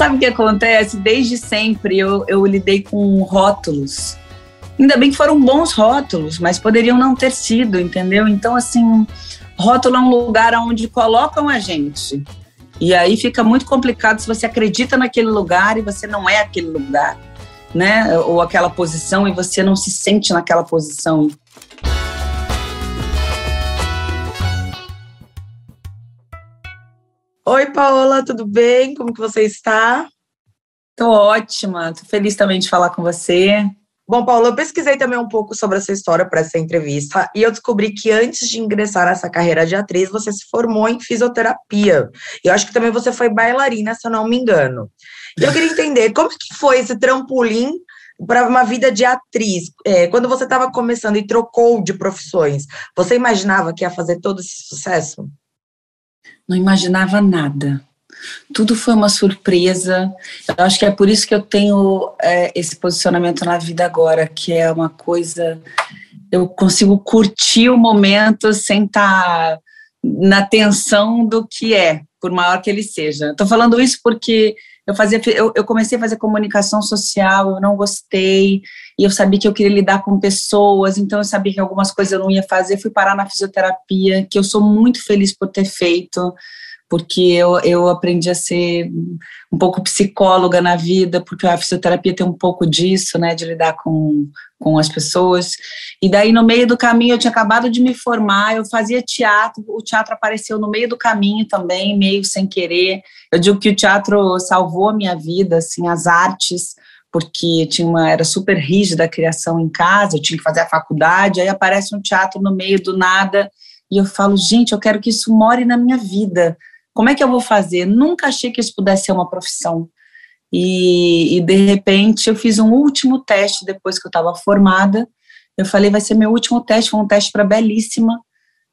Sabe o que acontece? Desde sempre eu, eu lidei com rótulos. Ainda bem que foram bons rótulos, mas poderiam não ter sido, entendeu? Então, assim, rótulo é um lugar onde colocam a gente. E aí fica muito complicado se você acredita naquele lugar e você não é aquele lugar, né? Ou aquela posição e você não se sente naquela posição. Oi, Paola, tudo bem? Como que você está? Tô ótima, tô feliz também de falar com você. Bom, Paula, eu pesquisei também um pouco sobre essa história para essa entrevista e eu descobri que antes de ingressar nessa carreira de atriz, você se formou em fisioterapia. E eu acho que também você foi bailarina, se eu não me engano. E eu queria entender como que foi esse trampolim para uma vida de atriz. É, quando você estava começando e trocou de profissões, você imaginava que ia fazer todo esse sucesso? Não imaginava nada. Tudo foi uma surpresa. Eu acho que é por isso que eu tenho é, esse posicionamento na vida agora, que é uma coisa. Eu consigo curtir o momento sem estar tá na tensão do que é, por maior que ele seja. Estou falando isso porque eu, fazia, eu, eu, comecei a fazer comunicação social, eu não gostei, e eu sabia que eu queria lidar com pessoas, então eu sabia que algumas coisas eu não ia fazer. Fui parar na fisioterapia, que eu sou muito feliz por ter feito porque eu, eu aprendi a ser um pouco psicóloga na vida, porque a fisioterapia tem um pouco disso, né, de lidar com, com as pessoas. E daí, no meio do caminho, eu tinha acabado de me formar, eu fazia teatro, o teatro apareceu no meio do caminho também, meio sem querer. Eu digo que o teatro salvou a minha vida, assim, as artes, porque tinha uma, era super rígida a criação em casa, eu tinha que fazer a faculdade, aí aparece um teatro no meio do nada, e eu falo, gente, eu quero que isso more na minha vida, como é que eu vou fazer? Nunca achei que isso pudesse ser uma profissão. E, e de repente eu fiz um último teste depois que eu estava formada. Eu falei, vai ser meu último teste, foi um teste para Belíssima.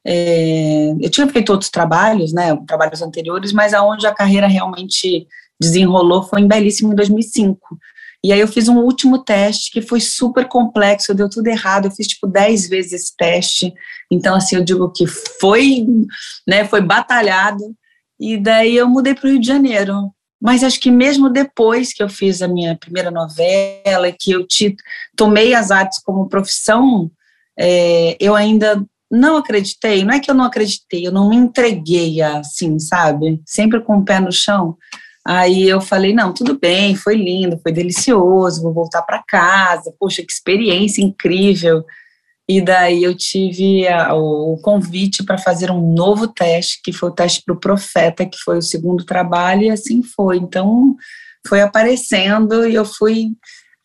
É, eu tinha feito outros trabalhos, né, trabalhos anteriores, mas aonde a carreira realmente desenrolou foi em Belíssima em 2005. E aí eu fiz um último teste que foi super complexo, deu tudo errado, eu fiz tipo 10 vezes esse teste. Então assim, eu digo que foi, né, foi batalhado, e daí eu mudei para o Rio de Janeiro. Mas acho que mesmo depois que eu fiz a minha primeira novela, que eu te, tomei as artes como profissão, é, eu ainda não acreditei. Não é que eu não acreditei, eu não me entreguei assim, sabe? Sempre com o pé no chão. Aí eu falei: não, tudo bem, foi lindo, foi delicioso, vou voltar para casa. Poxa, que experiência incrível. E daí eu tive a, o convite para fazer um novo teste, que foi o teste para o Profeta, que foi o segundo trabalho, e assim foi. Então, foi aparecendo e eu fui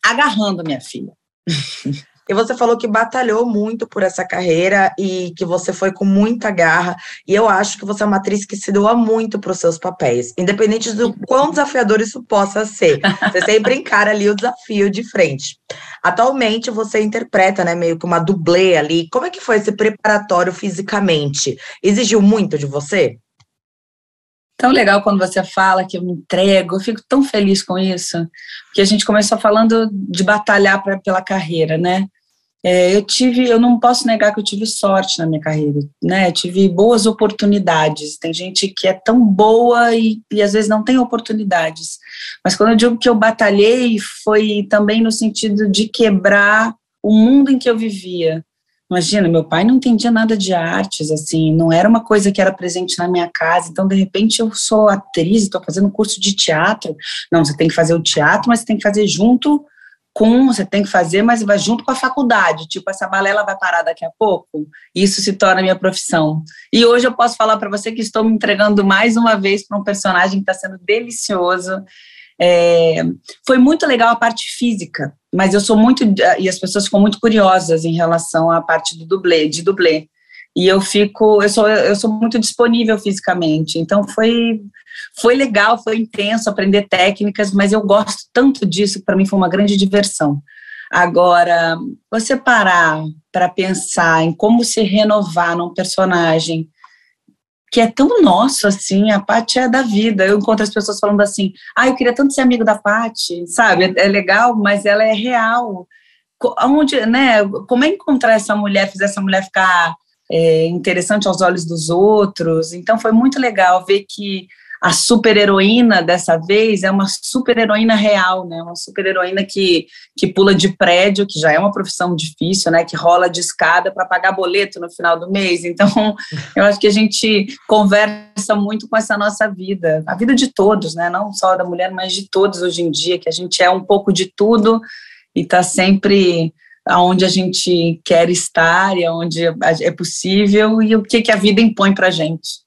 agarrando minha filha. E você falou que batalhou muito por essa carreira e que você foi com muita garra. E eu acho que você é uma atriz que se doa muito para os seus papéis, independente do quão desafiador isso possa ser. Você sempre encara ali o desafio de frente. Atualmente você interpreta, né, meio que uma dublê ali. Como é que foi esse preparatório fisicamente? Exigiu muito de você? Tão legal quando você fala que eu me entrego, eu fico tão feliz com isso, porque a gente começou falando de batalhar pra, pela carreira, né? É, eu tive, eu não posso negar que eu tive sorte na minha carreira, né? Eu tive boas oportunidades. Tem gente que é tão boa e, e às vezes não tem oportunidades. Mas quando eu digo que eu batalhei, foi também no sentido de quebrar o mundo em que eu vivia. Imagina, meu pai não entendia nada de artes, assim, não era uma coisa que era presente na minha casa. Então, de repente, eu sou atriz, estou fazendo curso de teatro. Não, você tem que fazer o teatro, mas você tem que fazer junto com, você tem que fazer, mas vai junto com a faculdade. Tipo, essa balela vai parar daqui a pouco. Isso se torna minha profissão. E hoje eu posso falar para você que estou me entregando mais uma vez para um personagem que está sendo delicioso. É, foi muito legal a parte física, mas eu sou muito e as pessoas ficam muito curiosas em relação à parte do dublê, de dublê. E eu fico, eu sou, eu sou muito disponível fisicamente. Então foi foi legal, foi intenso aprender técnicas, mas eu gosto tanto disso, para mim foi uma grande diversão. Agora, você parar para pensar em como se renovar num personagem que é tão nosso, assim, a Paty é da vida. Eu encontro as pessoas falando assim, ah, eu queria tanto ser amigo da Paty, sabe? É, é legal, mas ela é real. Onde, né, como é encontrar essa mulher, fazer essa mulher ficar é, interessante aos olhos dos outros? Então, foi muito legal ver que a super heroína dessa vez é uma super heroína real, né? Uma super heroína que, que pula de prédio, que já é uma profissão difícil, né? Que rola de escada para pagar boleto no final do mês. Então, eu acho que a gente conversa muito com essa nossa vida, a vida de todos, né? Não só da mulher, mas de todos hoje em dia, que a gente é um pouco de tudo e está sempre aonde a gente quer estar e aonde é possível e o que, que a vida impõe para a gente.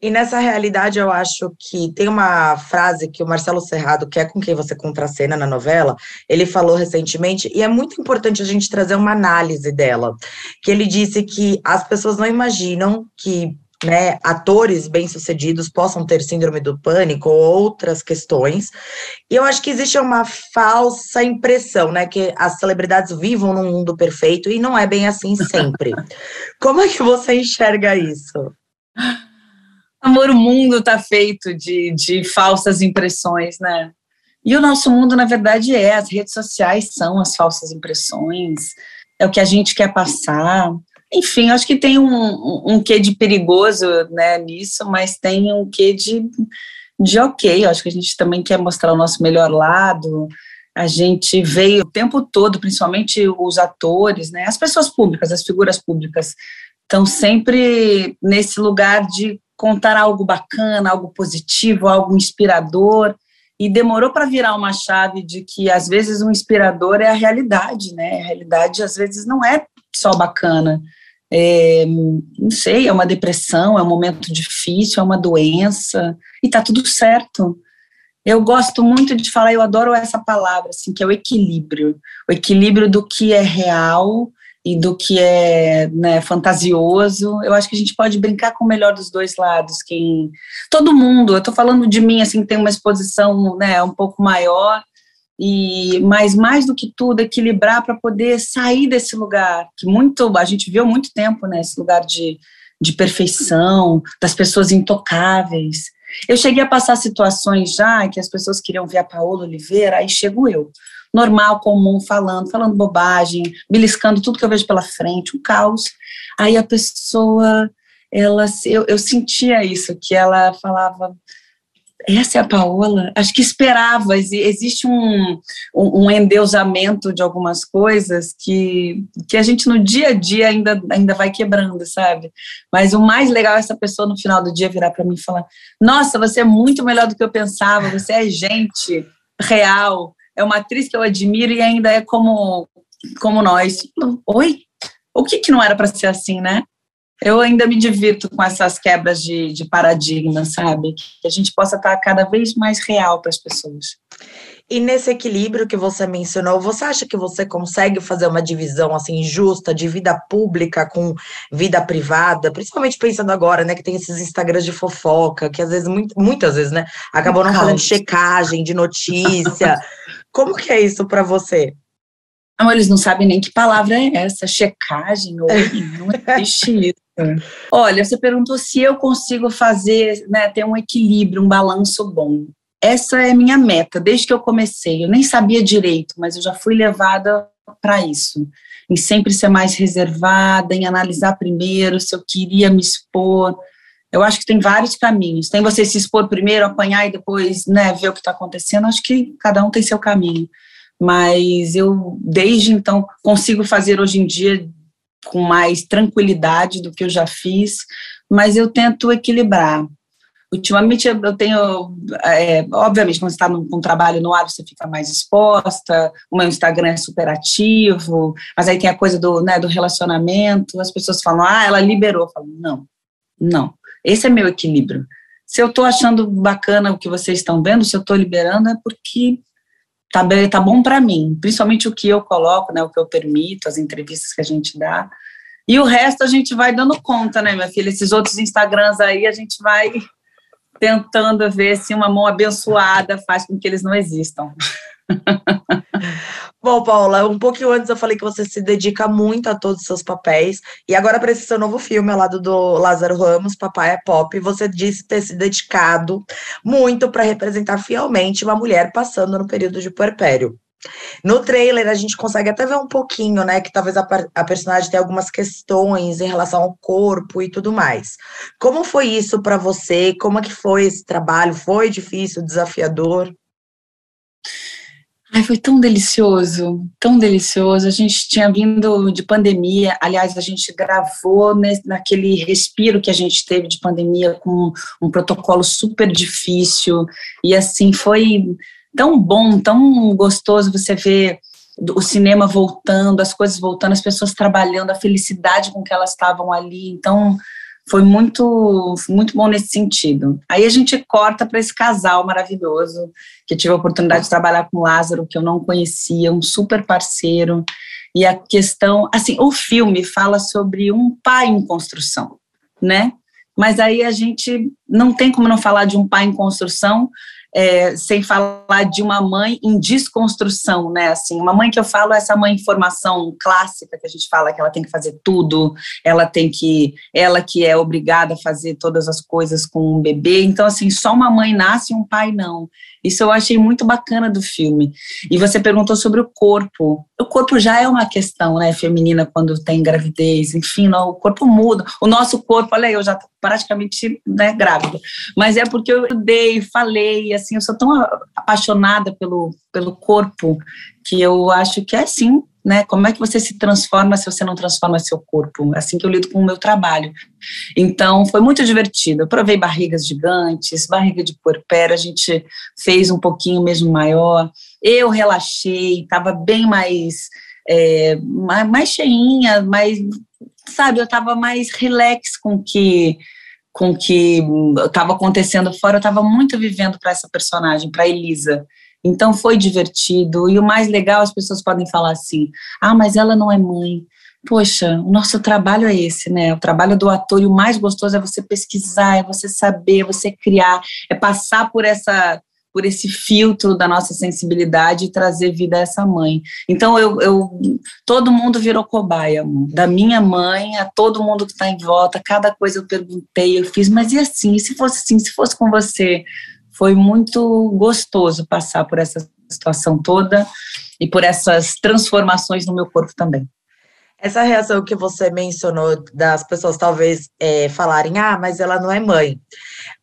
E nessa realidade, eu acho que tem uma frase que o Marcelo Serrado, que é com quem você contracena na novela, ele falou recentemente, e é muito importante a gente trazer uma análise dela, que ele disse que as pessoas não imaginam que né, atores bem-sucedidos possam ter síndrome do pânico ou outras questões. E eu acho que existe uma falsa impressão, né, que as celebridades vivam num mundo perfeito e não é bem assim sempre. Como é que você enxerga isso? Amor, o mundo está feito de, de falsas impressões, né? E o nosso mundo, na verdade, é. As redes sociais são as falsas impressões, é o que a gente quer passar. Enfim, acho que tem um, um quê de perigoso né, nisso, mas tem um quê de, de ok. Acho que a gente também quer mostrar o nosso melhor lado. A gente veio o tempo todo, principalmente os atores, né, as pessoas públicas, as figuras públicas, estão sempre nesse lugar de contar algo bacana, algo positivo, algo inspirador. E demorou para virar uma chave de que às vezes o inspirador é a realidade, né? A realidade às vezes não é só bacana. É, não sei, é uma depressão, é um momento difícil, é uma doença, e tá tudo certo. Eu gosto muito de falar, eu adoro essa palavra, assim, que é o equilíbrio. O equilíbrio do que é real e do que é né, fantasioso. Eu acho que a gente pode brincar com o melhor dos dois lados. Quem todo mundo, eu estou falando de mim assim, tem uma exposição né, um pouco maior e mas mais do que tudo equilibrar para poder sair desse lugar que muito a gente viu muito tempo né, esse lugar de, de perfeição das pessoas intocáveis. Eu cheguei a passar situações já que as pessoas queriam ver a Paola Oliveira, aí chego eu normal, comum, falando, falando bobagem, beliscando tudo que eu vejo pela frente, um caos. Aí a pessoa, ela, eu, eu sentia isso, que ela falava, essa é a Paola? Acho que esperava, existe um, um, um, endeusamento de algumas coisas que, que a gente no dia a dia ainda, ainda vai quebrando, sabe? Mas o mais legal é essa pessoa no final do dia virar para mim e falar: Nossa, você é muito melhor do que eu pensava, você é gente real, é uma atriz que eu admiro e ainda é como, como nós. Oi? O que, que não era para ser assim, né? Eu ainda me divirto com essas quebras de, de paradigma, sabe? Que a gente possa estar cada vez mais real para as pessoas. E nesse equilíbrio que você mencionou, você acha que você consegue fazer uma divisão assim justa de vida pública com vida privada, principalmente pensando agora, né, que tem esses Instagrams de fofoca, que às vezes muitas vezes, né, acabam não fazendo checagem de notícia. Como que é isso para você? Não, eles não sabem nem que palavra é essa, checagem, ou não existe isso. Olha, você perguntou se eu consigo fazer, né, ter um equilíbrio, um balanço bom essa é minha meta desde que eu comecei. Eu nem sabia direito, mas eu já fui levada para isso. Em sempre ser mais reservada, em analisar primeiro se eu queria me expor. Eu acho que tem vários caminhos. Tem você se expor primeiro, apanhar e depois né, ver o que está acontecendo. Acho que cada um tem seu caminho. Mas eu, desde então, consigo fazer hoje em dia com mais tranquilidade do que eu já fiz, mas eu tento equilibrar. Ultimamente eu tenho, é, obviamente, quando você está com um trabalho no ar, você fica mais exposta, o meu Instagram é super ativo, mas aí tem a coisa do, né, do relacionamento, as pessoas falam, ah, ela liberou. Eu falo, não, não, esse é meu equilíbrio. Se eu estou achando bacana o que vocês estão vendo, se eu estou liberando, é porque tá, bem, tá bom para mim, principalmente o que eu coloco, né, o que eu permito, as entrevistas que a gente dá, e o resto a gente vai dando conta, né, minha filha? Esses outros Instagrams aí a gente vai tentando ver se uma mão abençoada faz com que eles não existam. Bom, Paula, um pouquinho antes eu falei que você se dedica muito a todos os seus papéis, e agora para esse seu novo filme, ao lado do Lázaro Ramos, Papai é Pop, você disse ter se dedicado muito para representar fielmente uma mulher passando no período de puerpério. No trailer a gente consegue até ver um pouquinho, né, que talvez a, a, personagem tenha algumas questões em relação ao corpo e tudo mais. Como foi isso para você? Como é que foi esse trabalho? Foi difícil, desafiador? Ai, foi tão delicioso, tão delicioso. A gente tinha vindo de pandemia, aliás, a gente gravou nesse, naquele respiro que a gente teve de pandemia com um protocolo super difícil, e assim, foi tão bom, tão gostoso você ver o cinema voltando, as coisas voltando, as pessoas trabalhando, a felicidade com que elas estavam ali. Então, foi muito, muito bom nesse sentido. Aí a gente corta para esse casal maravilhoso, que tive a oportunidade de trabalhar com o Lázaro, que eu não conhecia, um super parceiro. E a questão, assim, o filme fala sobre um pai em construção, né? Mas aí a gente não tem como não falar de um pai em construção, é, sem falar de uma mãe em desconstrução, né? Assim, uma mãe que eu falo é essa mãe em formação clássica que a gente fala que ela tem que fazer tudo, ela tem que, ela que é obrigada a fazer todas as coisas com um bebê. Então, assim, só uma mãe nasce e um pai não. Isso eu achei muito bacana do filme. E você perguntou sobre o corpo. O corpo já é uma questão, né, feminina quando tem gravidez, enfim, não, o corpo muda. O nosso corpo, olha, eu já tô praticamente né, grávida, mas é porque eu dei, falei, assim, eu sou tão apaixonada pelo, pelo corpo que eu acho que é sim né? Como é que você se transforma se você não transforma seu corpo? É assim que eu lido com o meu trabalho. Então, foi muito divertido. Eu provei barrigas gigantes, barriga de puerpera, a gente fez um pouquinho mesmo maior. Eu relaxei, estava bem mais, é, mais cheinha, mais, sabe, eu estava mais relax com que com que estava acontecendo fora, eu estava muito vivendo para essa personagem, para Elisa. Então foi divertido. E o mais legal, as pessoas podem falar assim: ah, mas ela não é mãe. Poxa, o nosso trabalho é esse, né? O trabalho do ator e o mais gostoso é você pesquisar, é você saber, é você criar, é passar por essa por esse filtro da nossa sensibilidade e trazer vida a essa mãe. Então eu, eu todo mundo virou cobaia, da minha mãe a todo mundo que está em volta, cada coisa eu perguntei, eu fiz, mas e assim, e se fosse assim, se fosse com você, foi muito gostoso passar por essa situação toda e por essas transformações no meu corpo também. Essa reação que você mencionou das pessoas talvez é, falarem, ah, mas ela não é mãe.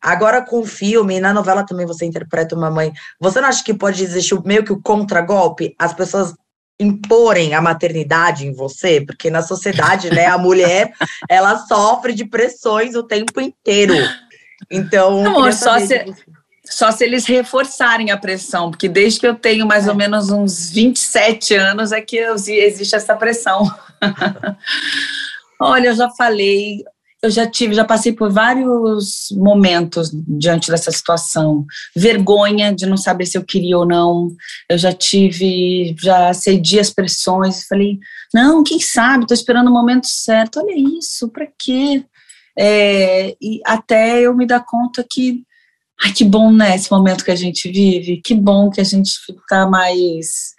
Agora com o filme, na novela também você interpreta uma mãe. Você não acha que pode existir meio que o contragolpe? As pessoas imporem a maternidade em você, porque na sociedade, né, a mulher, ela sofre de pressões o tempo inteiro. Então, Amor, só se, só se eles reforçarem a pressão, porque desde que eu tenho mais é. ou menos uns 27 anos é que existe essa pressão. Olha, eu já falei, eu já tive, já passei por vários momentos diante dessa situação. Vergonha de não saber se eu queria ou não. Eu já tive, já cedi as pressões, falei, não, quem sabe, estou esperando o momento certo. Olha isso, para quê? É, e até eu me dar conta que Ai, que bom, né, esse momento que a gente vive, que bom que a gente está mais,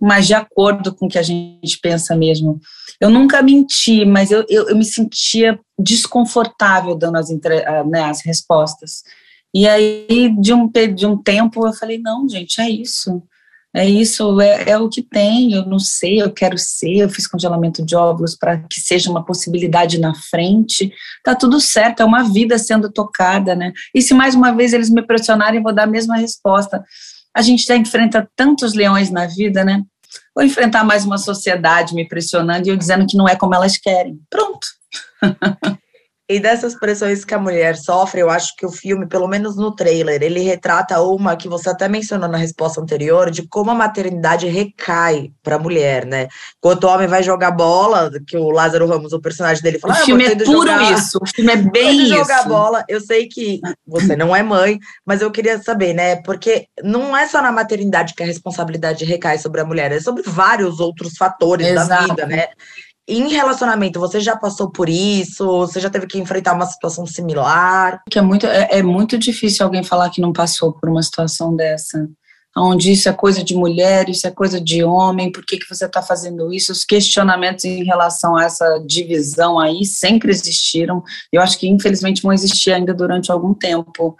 mais de acordo com o que a gente pensa mesmo. Eu nunca menti, mas eu, eu, eu me sentia desconfortável dando as, né, as respostas. E aí, de um, de um tempo, eu falei, não, gente, é isso é isso, é, é, o que tem, eu não sei, eu quero ser, eu fiz congelamento de óvulos para que seja uma possibilidade na frente, tá tudo certo, é uma vida sendo tocada, né? E se mais uma vez eles me pressionarem, vou dar a mesma resposta. A gente já enfrenta tantos leões na vida, né? Vou enfrentar mais uma sociedade me pressionando e eu dizendo que não é como elas querem. Pronto. E dessas pressões que a mulher sofre, eu acho que o filme, pelo menos no trailer, ele retrata uma que você até mencionou na resposta anterior, de como a maternidade recai para a mulher, né? Quando o homem vai jogar bola, que o Lázaro Ramos, o personagem dele, fala: O ah, filme é puro jogar, isso, o filme é bem isso. jogar bola. Eu sei que você não é mãe, mas eu queria saber, né? Porque não é só na maternidade que a responsabilidade recai sobre a mulher, é sobre vários outros fatores Exato. da vida, né? Em relacionamento, você já passou por isso? Você já teve que enfrentar uma situação similar? Que é muito, é, é muito difícil alguém falar que não passou por uma situação dessa. Onde isso é coisa de mulher, isso é coisa de homem, por que, que você está fazendo isso? Os questionamentos em relação a essa divisão aí sempre existiram. Eu acho que, infelizmente, vão existir ainda durante algum tempo.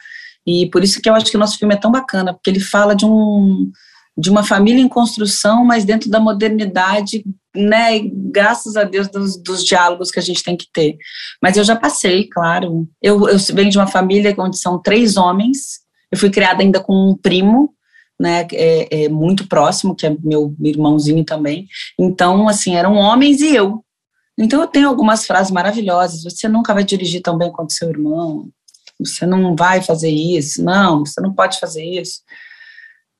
E por isso que eu acho que o nosso filme é tão bacana, porque ele fala de um de uma família em construção, mas dentro da modernidade, né? Graças a Deus dos, dos diálogos que a gente tem que ter. Mas eu já passei, claro. Eu, eu venho de uma família onde são três homens. Eu fui criada ainda com um primo, né, é, é, muito próximo, que é meu irmãozinho também. Então, assim, eram homens e eu. Então, eu tenho algumas frases maravilhosas. Você nunca vai dirigir tão bem quanto seu irmão. Você não vai fazer isso. Não, você não pode fazer isso.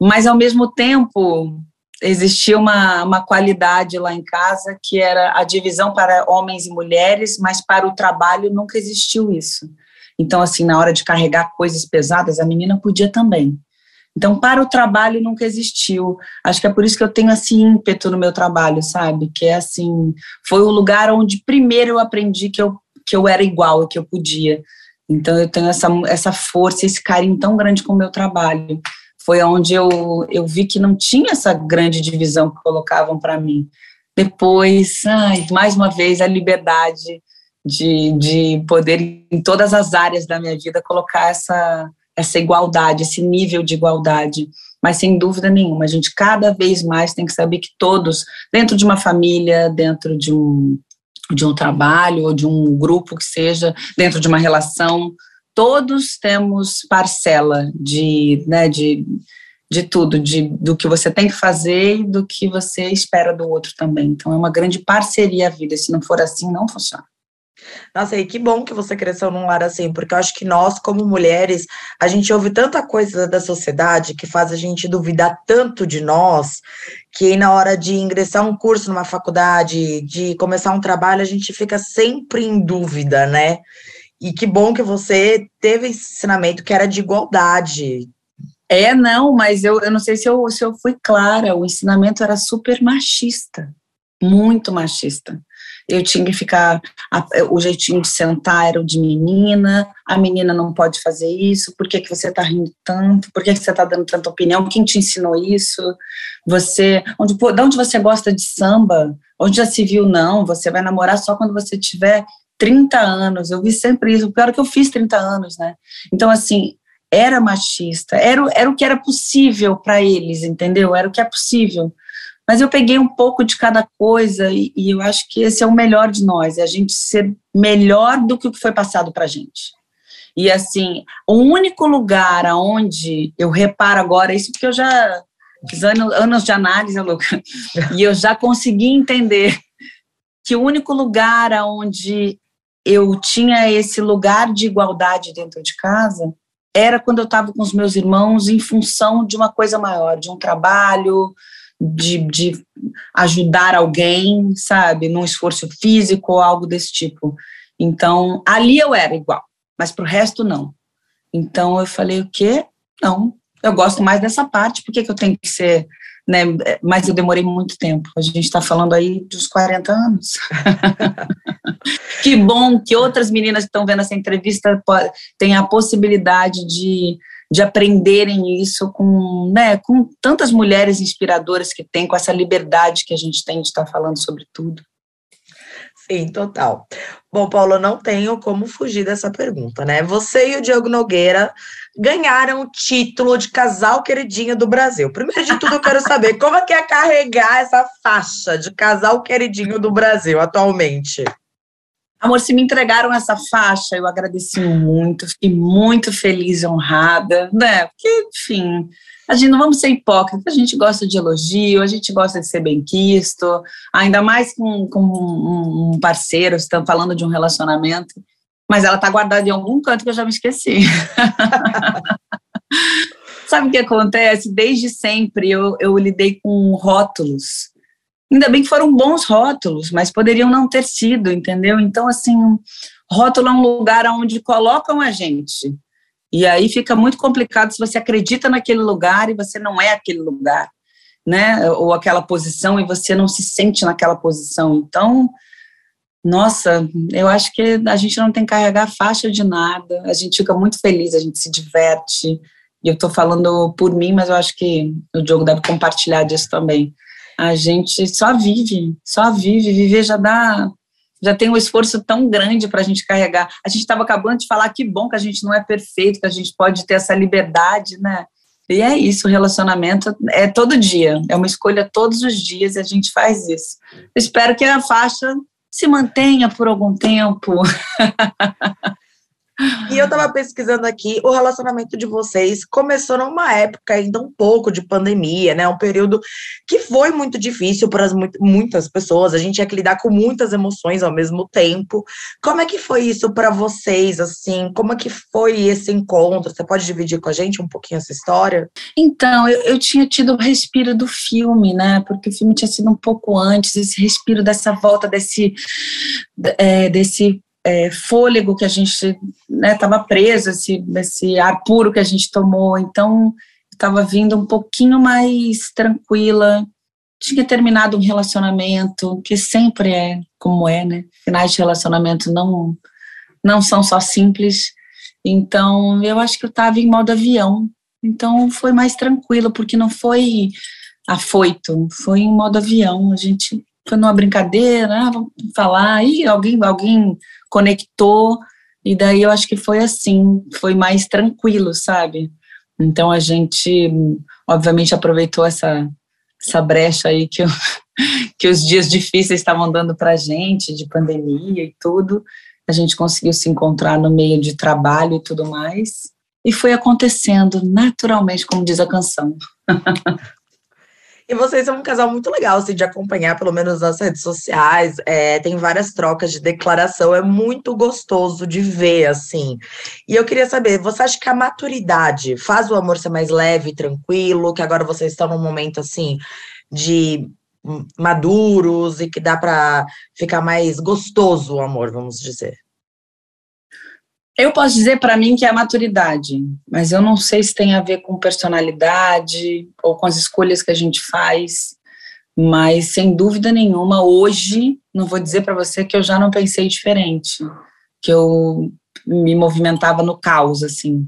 Mas, ao mesmo tempo, existia uma, uma qualidade lá em casa que era a divisão para homens e mulheres, mas para o trabalho nunca existiu isso. Então, assim, na hora de carregar coisas pesadas, a menina podia também. Então, para o trabalho nunca existiu. Acho que é por isso que eu tenho esse ímpeto no meu trabalho, sabe? Que é assim, foi o lugar onde primeiro eu aprendi que eu, que eu era igual, que eu podia. Então, eu tenho essa, essa força, esse carinho tão grande com o meu trabalho. Foi onde eu, eu vi que não tinha essa grande divisão que colocavam para mim. Depois, ai, mais uma vez, a liberdade de, de poder, em todas as áreas da minha vida, colocar essa, essa igualdade, esse nível de igualdade. Mas, sem dúvida nenhuma, a gente cada vez mais tem que saber que todos, dentro de uma família, dentro de um, de um trabalho, ou de um grupo que seja, dentro de uma relação, todos temos parcela de, né, de, de tudo, de, do que você tem que fazer e do que você espera do outro também. Então, é uma grande parceria a vida. Se não for assim, não funciona. Nossa, e que bom que você cresceu num lar assim, porque eu acho que nós, como mulheres, a gente ouve tanta coisa da sociedade que faz a gente duvidar tanto de nós, que na hora de ingressar um curso numa faculdade, de começar um trabalho, a gente fica sempre em dúvida, né? E que bom que você teve esse ensinamento que era de igualdade. É, não, mas eu, eu não sei se eu, se eu fui clara, o ensinamento era super machista, muito machista. Eu tinha que ficar, a, o jeitinho de sentar era o de menina, a menina não pode fazer isso, por que, que você está rindo tanto, por que, que você está dando tanta opinião, quem te ensinou isso, você, onde, de onde você gosta de samba, onde já se viu não, você vai namorar só quando você tiver 30 anos, eu vi sempre isso, o pior é que eu fiz 30 anos, né, então assim, era machista, era, era o que era possível para eles, entendeu, era o que é possível, mas eu peguei um pouco de cada coisa e, e eu acho que esse é o melhor de nós, é a gente ser melhor do que o que foi passado para gente. E assim, o único lugar aonde eu reparo agora, isso porque eu já fiz anos, anos de análise, Luca, e eu já consegui entender que o único lugar aonde eu tinha esse lugar de igualdade dentro de casa era quando eu estava com os meus irmãos em função de uma coisa maior, de um trabalho, de, de ajudar alguém, sabe, num esforço físico ou algo desse tipo. Então, ali eu era igual, mas para o resto não. Então eu falei, o quê? Não, eu gosto mais dessa parte, por que, eu tenho que ser, né? Mas eu demorei muito tempo. A gente está falando aí dos 40 anos. que bom que outras meninas que estão vendo essa entrevista têm a possibilidade de de aprenderem isso com, né, com tantas mulheres inspiradoras que tem, com essa liberdade que a gente tem de estar falando sobre tudo. Sim, total. Bom, Paulo, não tenho como fugir dessa pergunta, né? Você e o Diogo Nogueira ganharam o título de casal queridinho do Brasil. Primeiro de tudo, eu quero saber como é que é carregar essa faixa de casal queridinho do Brasil atualmente. Amor, se me entregaram essa faixa, eu agradeci muito, fiquei muito feliz honrada, né? Porque, enfim, a gente não vamos ser hipócritas, a gente gosta de elogio, a gente gosta de ser bem-quisto, ainda mais com, com um parceiro, estamos falando de um relacionamento, mas ela está guardada em algum canto que eu já me esqueci. Sabe o que acontece? Desde sempre eu, eu lidei com rótulos Ainda bem que foram bons rótulos, mas poderiam não ter sido, entendeu? Então, assim, rótulo é um lugar onde colocam a gente. E aí fica muito complicado se você acredita naquele lugar e você não é aquele lugar, né? Ou aquela posição e você não se sente naquela posição. Então, nossa, eu acho que a gente não tem que carregar faixa de nada, a gente fica muito feliz, a gente se diverte. E eu estou falando por mim, mas eu acho que o Diogo deve compartilhar disso também a gente só vive, só vive, viver já dá, já tem um esforço tão grande para a gente carregar. A gente estava acabando de falar que bom que a gente não é perfeito, que a gente pode ter essa liberdade, né? E é isso, o relacionamento é todo dia, é uma escolha todos os dias e a gente faz isso. espero que a faixa se mantenha por algum tempo. E eu estava pesquisando aqui, o relacionamento de vocês começou numa época ainda um pouco de pandemia, né? Um período que foi muito difícil para muitas pessoas. A gente tinha que lidar com muitas emoções ao mesmo tempo. Como é que foi isso para vocês, assim? Como é que foi esse encontro? Você pode dividir com a gente um pouquinho essa história? Então, eu, eu tinha tido o respiro do filme, né? Porque o filme tinha sido um pouco antes, esse respiro dessa volta desse, é, desse é, fôlego que a gente estava né, preso, esse, esse ar puro que a gente tomou. Então, estava vindo um pouquinho mais tranquila. Tinha terminado um relacionamento, que sempre é como é, né? Finais de relacionamento não, não são só simples. Então, eu acho que eu estava em modo avião. Então, foi mais tranquilo, porque não foi afoito, foi em modo avião. A gente foi numa brincadeira, ah, vamos falar, e alguém, alguém conectou, e daí eu acho que foi assim, foi mais tranquilo, sabe? Então a gente, obviamente, aproveitou essa, essa brecha aí que, eu, que os dias difíceis estavam dando para a gente, de pandemia e tudo. A gente conseguiu se encontrar no meio de trabalho e tudo mais. E foi acontecendo naturalmente, como diz a canção. E vocês são um casal muito legal, assim, de acompanhar, pelo menos nas redes sociais. É, tem várias trocas de declaração, é muito gostoso de ver, assim. E eu queria saber, você acha que a maturidade faz o amor ser mais leve, tranquilo, que agora vocês estão num momento, assim, de maduros e que dá para ficar mais gostoso o amor, vamos dizer? Eu posso dizer para mim que é a maturidade, mas eu não sei se tem a ver com personalidade ou com as escolhas que a gente faz. Mas sem dúvida nenhuma, hoje, não vou dizer para você que eu já não pensei diferente, que eu me movimentava no caos, assim.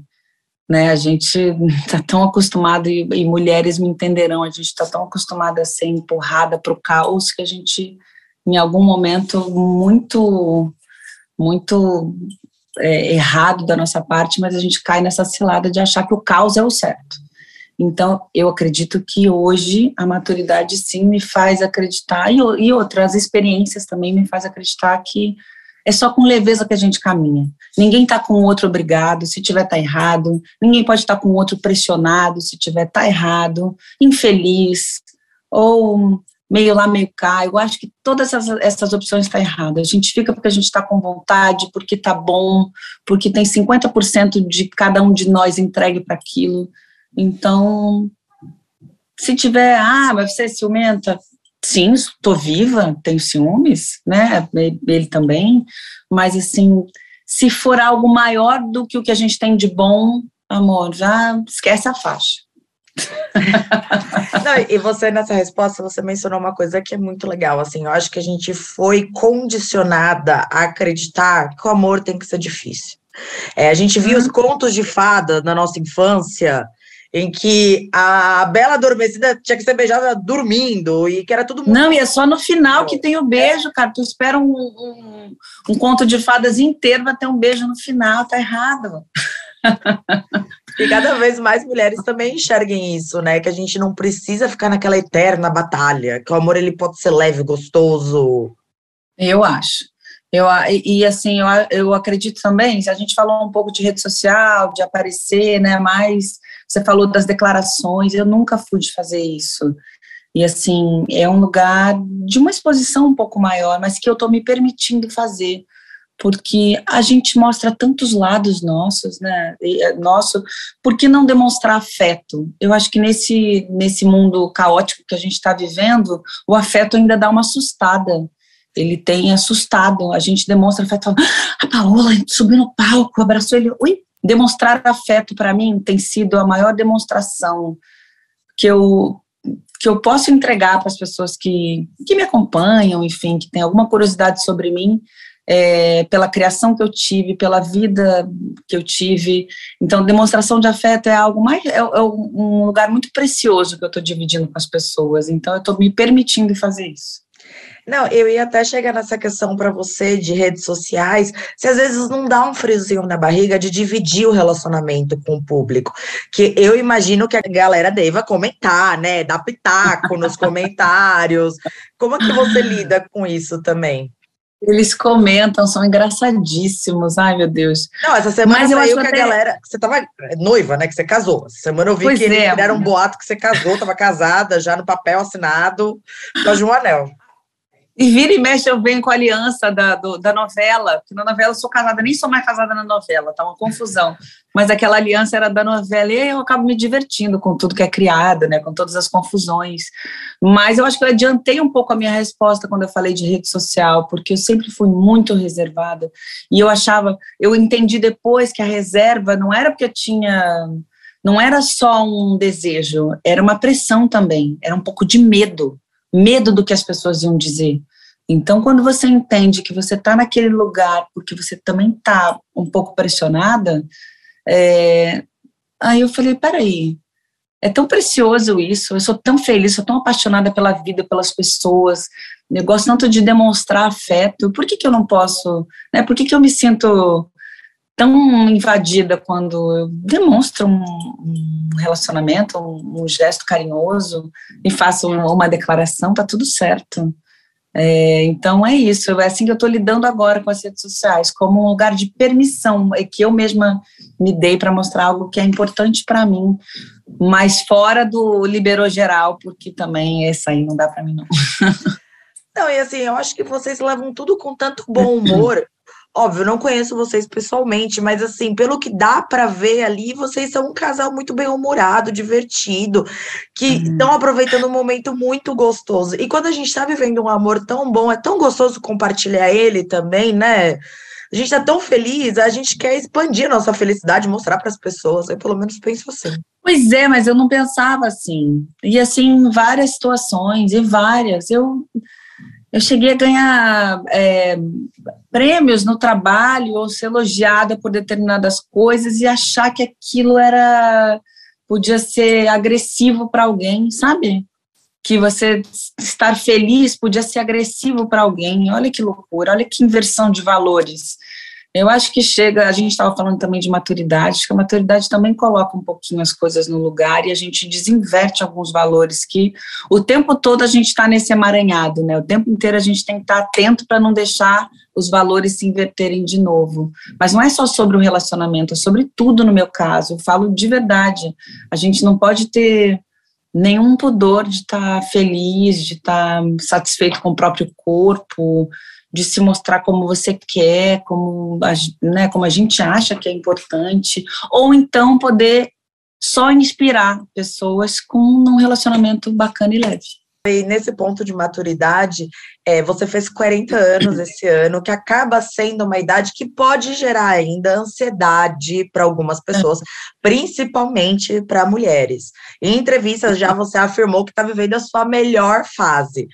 Né, a gente está tão acostumado, e, e, mulheres me entenderão, a gente está tão acostumada a ser empurrada para o caos que a gente, em algum momento muito, muito é, errado da nossa parte, mas a gente cai nessa cilada de achar que o caos é o certo. Então, eu acredito que hoje a maturidade sim me faz acreditar, e, e outras experiências também me faz acreditar que é só com leveza que a gente caminha. Ninguém está com o outro obrigado, se tiver tá errado. Ninguém pode estar tá com o outro pressionado, se tiver tá errado, infeliz ou meio lá, meio cá. Eu acho que todas essas, essas opções estão tá erradas. A gente fica porque a gente está com vontade, porque está bom, porque tem 50% de cada um de nós entregue para aquilo. Então, se tiver, ah, mas você é ciumenta? Sim, estou viva, tenho ciúmes, né? Ele também, mas assim, se for algo maior do que o que a gente tem de bom, amor, já esquece a faixa. Não, e você, nessa resposta, você mencionou uma coisa que é muito legal, assim, eu acho que a gente foi condicionada a acreditar que o amor tem que ser difícil. É, a gente viu os uhum. contos de fada na nossa infância, em que a bela adormecida tinha que ser beijada dormindo e que era tudo muito... Não, e é só no final que tem o beijo, cara. Tu espera um, um, um conto de fadas inteiro, vai ter um beijo no final, tá errado. E cada vez mais mulheres também enxerguem isso, né? Que a gente não precisa ficar naquela eterna batalha, que o amor ele pode ser leve, gostoso. Eu acho. Eu, e assim, eu, eu acredito também, se a gente falou um pouco de rede social, de aparecer, né? Mas você falou das declarações, eu nunca fui de fazer isso. E assim, é um lugar de uma exposição um pouco maior, mas que eu estou me permitindo fazer porque a gente mostra tantos lados nossos, né? Eh, nosso, por que não demonstrar afeto? Eu acho que nesse, nesse mundo caótico que a gente está vivendo, o afeto ainda dá uma assustada. Ele tem assustado. A gente demonstra afeto. Ah, a Paola subiu no palco, abraçou ele. Ui! Demonstrar afeto para mim tem sido a maior demonstração que eu que eu posso entregar para as pessoas que, que me acompanham, enfim, que têm alguma curiosidade sobre mim, é, pela criação que eu tive, pela vida que eu tive. Então, demonstração de afeto é algo mais, é, é um lugar muito precioso que eu estou dividindo com as pessoas. Então, eu estou me permitindo fazer isso. Não, eu ia até chegar nessa questão para você de redes sociais, se às vezes não dá um friozinho na barriga de dividir o relacionamento com o público, que eu imagino que a galera deva comentar, né, dar pitaco nos comentários. Como é que você lida com isso também? Eles comentam, são engraçadíssimos. Ai, meu Deus. Não, essa semana Mas eu saiu que, que a galera. Você tava noiva, né? Que você casou. Essa semana eu vi pois que é, eles um boato que você casou, tava casada, já no papel assinado, com um anel. E vira e mexe, eu venho com a aliança da, do, da novela, porque na novela eu sou casada, nem sou mais casada na novela, tá uma confusão. Mas aquela aliança era da novela e eu acabo me divertindo com tudo que é criado, né, com todas as confusões. Mas eu acho que eu adiantei um pouco a minha resposta quando eu falei de rede social, porque eu sempre fui muito reservada. E eu achava, eu entendi depois que a reserva não era porque eu tinha. Não era só um desejo, era uma pressão também, era um pouco de medo medo do que as pessoas iam dizer. Então, quando você entende que você está naquele lugar porque você também está um pouco pressionada, é... aí eu falei: peraí, é tão precioso isso, eu sou tão feliz, sou tão apaixonada pela vida, pelas pessoas, eu gosto tanto de demonstrar afeto, por que, que eu não posso, né, por que, que eu me sinto tão invadida quando eu demonstro um, um relacionamento, um, um, gesto carinhoso e faço uma, uma declaração, tá tudo certo. É, então é isso, é assim que eu estou lidando agora com as redes sociais, como um lugar de permissão, é que eu mesma me dei para mostrar algo que é importante para mim, mas fora do liberou geral, porque também esse aí não dá para mim não. Não, e assim, eu acho que vocês levam tudo com tanto bom humor Óbvio, não conheço vocês pessoalmente, mas assim, pelo que dá para ver ali, vocês são um casal muito bem-humorado, divertido, que estão uhum. aproveitando um momento muito gostoso. E quando a gente está vivendo um amor tão bom, é tão gostoso compartilhar ele também, né? A gente está tão feliz, a gente quer expandir a nossa felicidade, mostrar para as pessoas. Eu pelo menos penso assim. Pois é, mas eu não pensava assim. E assim, várias situações, e várias. Eu eu cheguei a ganhar é, prêmios no trabalho ou ser elogiada por determinadas coisas e achar que aquilo era podia ser agressivo para alguém, sabe? Que você estar feliz podia ser agressivo para alguém. Olha que loucura, olha que inversão de valores. Eu acho que chega, a gente estava falando também de maturidade, acho que a maturidade também coloca um pouquinho as coisas no lugar e a gente desinverte alguns valores que o tempo todo a gente está nesse emaranhado, né? O tempo inteiro a gente tem que estar tá atento para não deixar os valores se inverterem de novo. Mas não é só sobre o relacionamento, é sobre tudo no meu caso. Eu falo de verdade. A gente não pode ter nenhum pudor de estar tá feliz, de estar tá satisfeito com o próprio corpo, de se mostrar como você quer, como a, né, como a gente acha que é importante, ou então poder só inspirar pessoas com um relacionamento bacana e leve. E nesse ponto de maturidade, é, você fez 40 anos esse ano, que acaba sendo uma idade que pode gerar ainda ansiedade para algumas pessoas, principalmente para mulheres. Em entrevistas já você afirmou que está vivendo a sua melhor fase.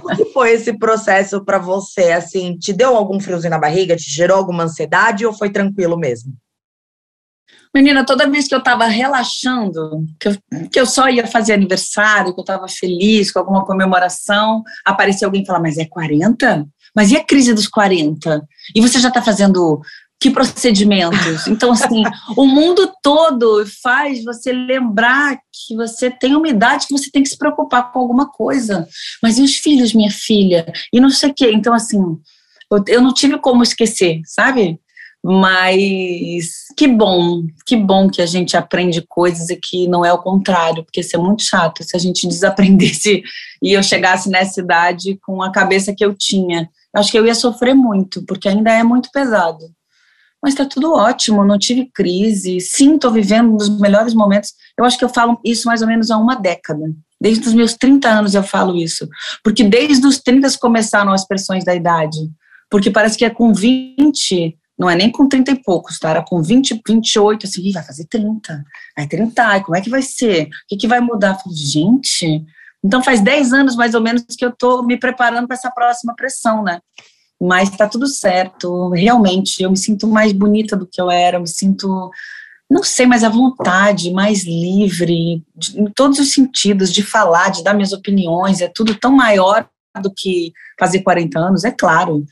Como que foi esse processo para você? Assim, te deu algum friozinho na barriga? Te gerou alguma ansiedade ou foi tranquilo mesmo? Menina, toda vez que eu estava relaxando, que eu, que eu só ia fazer aniversário, que eu estava feliz com alguma comemoração, aparecia alguém e falava, mas é 40? Mas e a crise dos 40? E você já está fazendo que procedimentos? Então, assim, o mundo todo faz você lembrar que você tem uma idade que você tem que se preocupar com alguma coisa. Mas e os filhos, minha filha? E não sei o quê. Então, assim, eu, eu não tive como esquecer, sabe? Mas que bom, que bom que a gente aprende coisas e que não é o contrário, porque isso é muito chato se a gente desaprendesse e eu chegasse nessa idade com a cabeça que eu tinha. Acho que eu ia sofrer muito, porque ainda é muito pesado. Mas está tudo ótimo, não tive crise, sim, estou vivendo um dos melhores momentos. Eu acho que eu falo isso mais ou menos há uma década. Desde os meus 30 anos eu falo isso. Porque desde os 30 começaram as pressões da idade. Porque parece que é com 20 não é nem com 30 e poucos, tá? Era com 20, 28, assim, vai fazer 30. Aí 30, como é que vai ser? O que, que vai mudar? falei, gente, então faz 10 anos mais ou menos que eu tô me preparando para essa próxima pressão, né? Mas tá tudo certo, realmente, eu me sinto mais bonita do que eu era, eu me sinto, não sei, mais à vontade, mais livre, de, em todos os sentidos, de falar, de dar minhas opiniões, é tudo tão maior do que fazer 40 anos, é claro.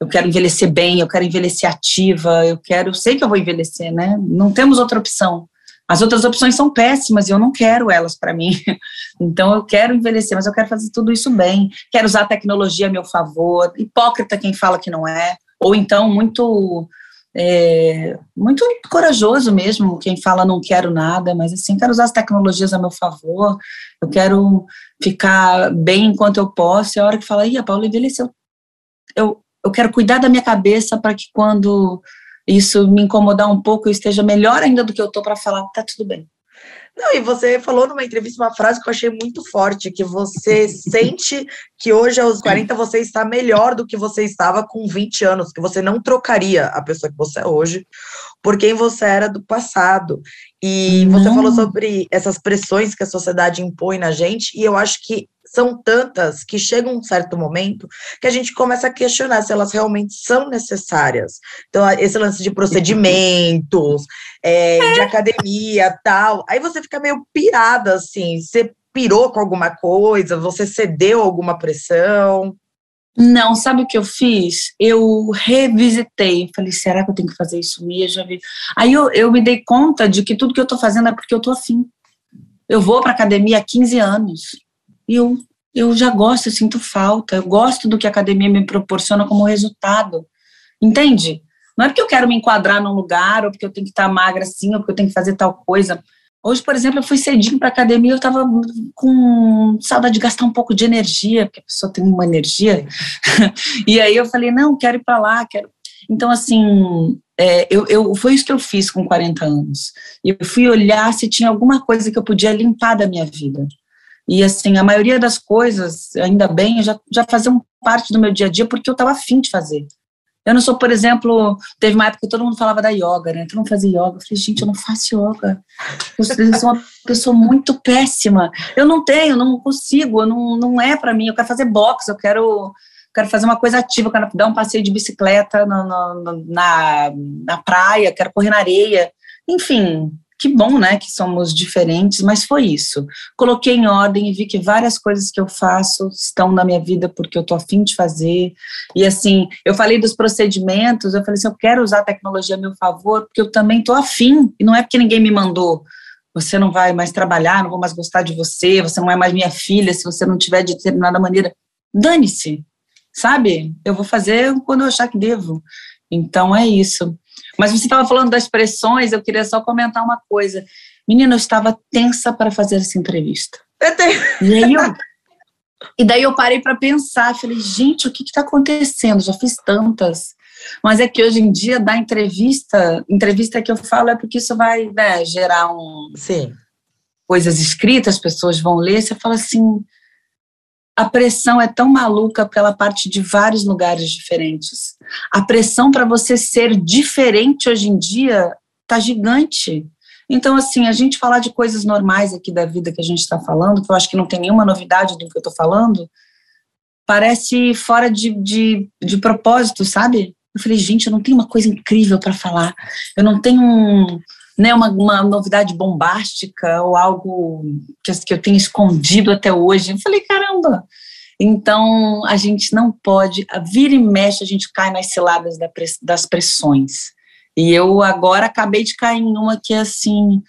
Eu quero envelhecer bem, eu quero envelhecer ativa, eu quero, sei que eu vou envelhecer, né? Não temos outra opção. As outras opções são péssimas e eu não quero elas para mim. Então eu quero envelhecer, mas eu quero fazer tudo isso bem. Quero usar a tecnologia a meu favor. Hipócrita quem fala que não é, ou então muito é, muito corajoso mesmo, quem fala não quero nada, mas assim, quero usar as tecnologias a meu favor, eu quero ficar bem enquanto eu posso, e a hora que fala, ih, a Paula envelheceu, eu, eu quero cuidar da minha cabeça para que quando isso me incomodar um pouco, eu esteja melhor ainda do que eu estou para falar, tá tudo bem. Não, e você falou numa entrevista uma frase que eu achei muito forte, que você sente que hoje, aos 40, você está melhor do que você estava com 20 anos, que você não trocaria a pessoa que você é hoje por quem você era do passado. E você falou sobre essas pressões que a sociedade impõe na gente, e eu acho que são tantas que chega um certo momento que a gente começa a questionar se elas realmente são necessárias. Então, esse lance de procedimentos, é, de academia, tal. Aí você fica meio pirada, assim. Você pirou com alguma coisa? Você cedeu alguma pressão? Não, sabe o que eu fiz? Eu revisitei. Falei, será que eu tenho que fazer isso mesmo? Aí eu, eu me dei conta de que tudo que eu tô fazendo é porque eu tô afim. Eu vou para academia há 15 anos e eu, eu já gosto, eu sinto falta, eu gosto do que a academia me proporciona como resultado. Entende? Não é porque eu quero me enquadrar num lugar, ou porque eu tenho que estar magra assim, ou porque eu tenho que fazer tal coisa. Hoje, por exemplo, eu fui cedinho para academia, eu estava com saudade de gastar um pouco de energia, porque a pessoa tem uma energia. e aí eu falei, não, quero ir para lá, quero. Então, assim, é, eu, eu, foi isso que eu fiz com 40 anos. Eu fui olhar se tinha alguma coisa que eu podia limpar da minha vida. E assim, a maioria das coisas, ainda bem, já, já faziam parte do meu dia a dia porque eu estava afim de fazer. Eu não sou, por exemplo, teve uma época que todo mundo falava da yoga, né? Todo mundo fazia yoga. Eu falei, gente, eu não faço yoga. Eu sou uma pessoa muito péssima. Eu não tenho, não consigo, não, não é para mim. Eu quero fazer boxe, eu quero, quero fazer uma coisa ativa, eu quero dar um passeio de bicicleta na, na, na, na praia, quero correr na areia. Enfim, que bom, né, que somos diferentes, mas foi isso. Coloquei em ordem e vi que várias coisas que eu faço estão na minha vida porque eu tô afim de fazer. E assim, eu falei dos procedimentos, eu falei assim, eu quero usar a tecnologia a meu favor porque eu também tô afim, e não é porque ninguém me mandou. Você não vai mais trabalhar, não vou mais gostar de você, você não é mais minha filha se você não tiver de determinada maneira. Dane-se, sabe? Eu vou fazer quando eu achar que devo. Então é isso. Mas você estava falando das pressões, eu queria só comentar uma coisa. Menina, eu estava tensa para fazer essa entrevista. E aí eu, e daí eu parei para pensar, falei, gente, o que está acontecendo? Já fiz tantas. Mas é que hoje em dia, da entrevista, entrevista que eu falo é porque isso vai né, gerar um. Sim. Coisas escritas, as pessoas vão ler, você fala assim, a pressão é tão maluca porque ela parte de vários lugares diferentes. A pressão para você ser diferente hoje em dia tá gigante. Então, assim, a gente falar de coisas normais aqui da vida que a gente está falando, que eu acho que não tem nenhuma novidade do que eu estou falando, parece fora de, de, de propósito, sabe? Eu falei, gente, eu não tenho uma coisa incrível para falar, eu não tenho um, né, uma, uma novidade bombástica ou algo que, que eu tenho escondido até hoje. Eu falei, caramba, então, a gente não pode, vira e mexe, a gente cai nas ciladas das pressões. E eu agora acabei de cair em uma que é assim,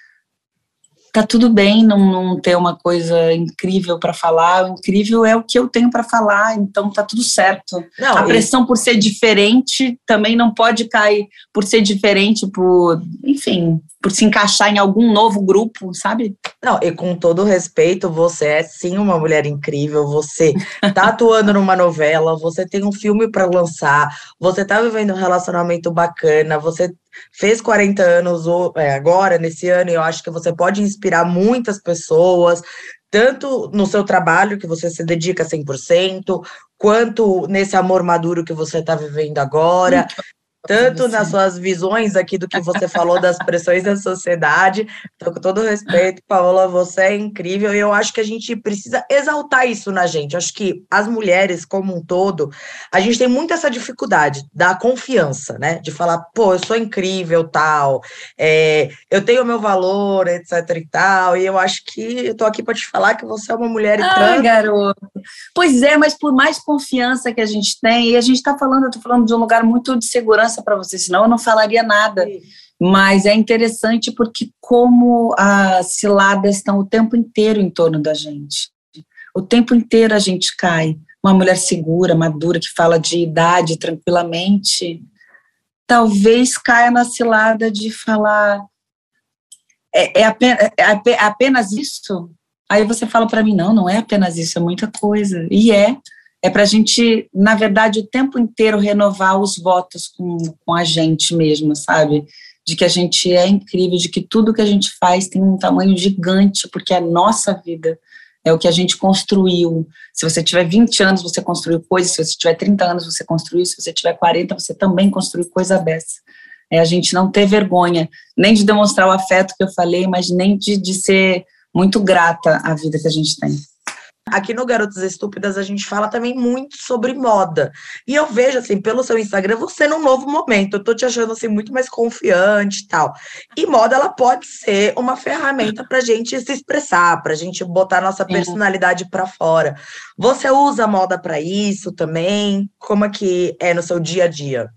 tá tudo bem não, não ter uma coisa incrível para falar, o incrível é o que eu tenho para falar, então tá tudo certo. Não, a pressão e... por ser diferente também não pode cair por ser diferente, por, enfim, por se encaixar em algum novo grupo, sabe? Não, e com todo respeito, você é sim uma mulher incrível, você tá atuando numa novela, você tem um filme para lançar, você tá vivendo um relacionamento bacana, você fez 40 anos é, agora, nesse ano, e eu acho que você pode inspirar muitas pessoas, tanto no seu trabalho, que você se dedica 100%, quanto nesse amor maduro que você está vivendo agora. Tanto nas suas visões aqui do que você falou das pressões da sociedade. Então, com todo respeito, Paola, você é incrível e eu acho que a gente precisa exaltar isso na gente. Acho que as mulheres, como um todo, a gente tem muito essa dificuldade da confiança, né? De falar, pô, eu sou incrível, tal, é, eu tenho o meu valor, etc e tal. E eu acho que eu tô aqui para te falar que você é uma mulher ah, trans. garoto. Pois é, mas por mais confiança que a gente tem, e a gente está falando, eu tô falando de um lugar muito de segurança para você, senão eu não falaria nada. Sim. Mas é interessante porque como as ciladas estão o tempo inteiro em torno da gente. O tempo inteiro a gente cai. Uma mulher segura, madura, que fala de idade tranquilamente, talvez caia na cilada de falar é, é, apenas, é apenas isso? Aí você fala para mim, não, não é apenas isso, é muita coisa. E é, é para a gente, na verdade, o tempo inteiro renovar os votos com, com a gente mesmo, sabe? De que a gente é incrível, de que tudo que a gente faz tem um tamanho gigante, porque é a nossa vida, é o que a gente construiu. Se você tiver 20 anos, você construiu coisas, se você tiver 30 anos, você construiu, se você tiver 40, você também construiu coisa dessa. É a gente não ter vergonha, nem de demonstrar o afeto que eu falei, mas nem de, de ser muito grata à vida que a gente tem. Aqui no Garotas Estúpidas a gente fala também muito sobre moda. E eu vejo, assim, pelo seu Instagram, você num novo momento. Eu tô te achando, assim, muito mais confiante e tal. E moda, ela pode ser uma ferramenta pra gente se expressar, pra gente botar nossa personalidade para fora. Você usa moda para isso também? Como é que é no seu dia a dia?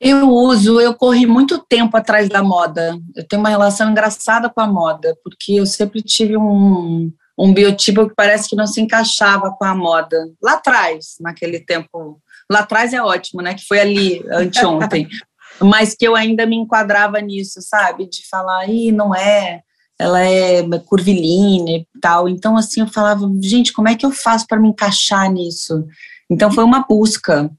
Eu uso, eu corri muito tempo atrás da moda. Eu tenho uma relação engraçada com a moda, porque eu sempre tive um um biotipo que parece que não se encaixava com a moda. Lá atrás, naquele tempo. Lá atrás é ótimo, né? Que foi ali, anteontem. Mas que eu ainda me enquadrava nisso, sabe? De falar, ih, não é, ela é curvilínea e tal. Então, assim, eu falava, gente, como é que eu faço para me encaixar nisso? Então, foi uma busca.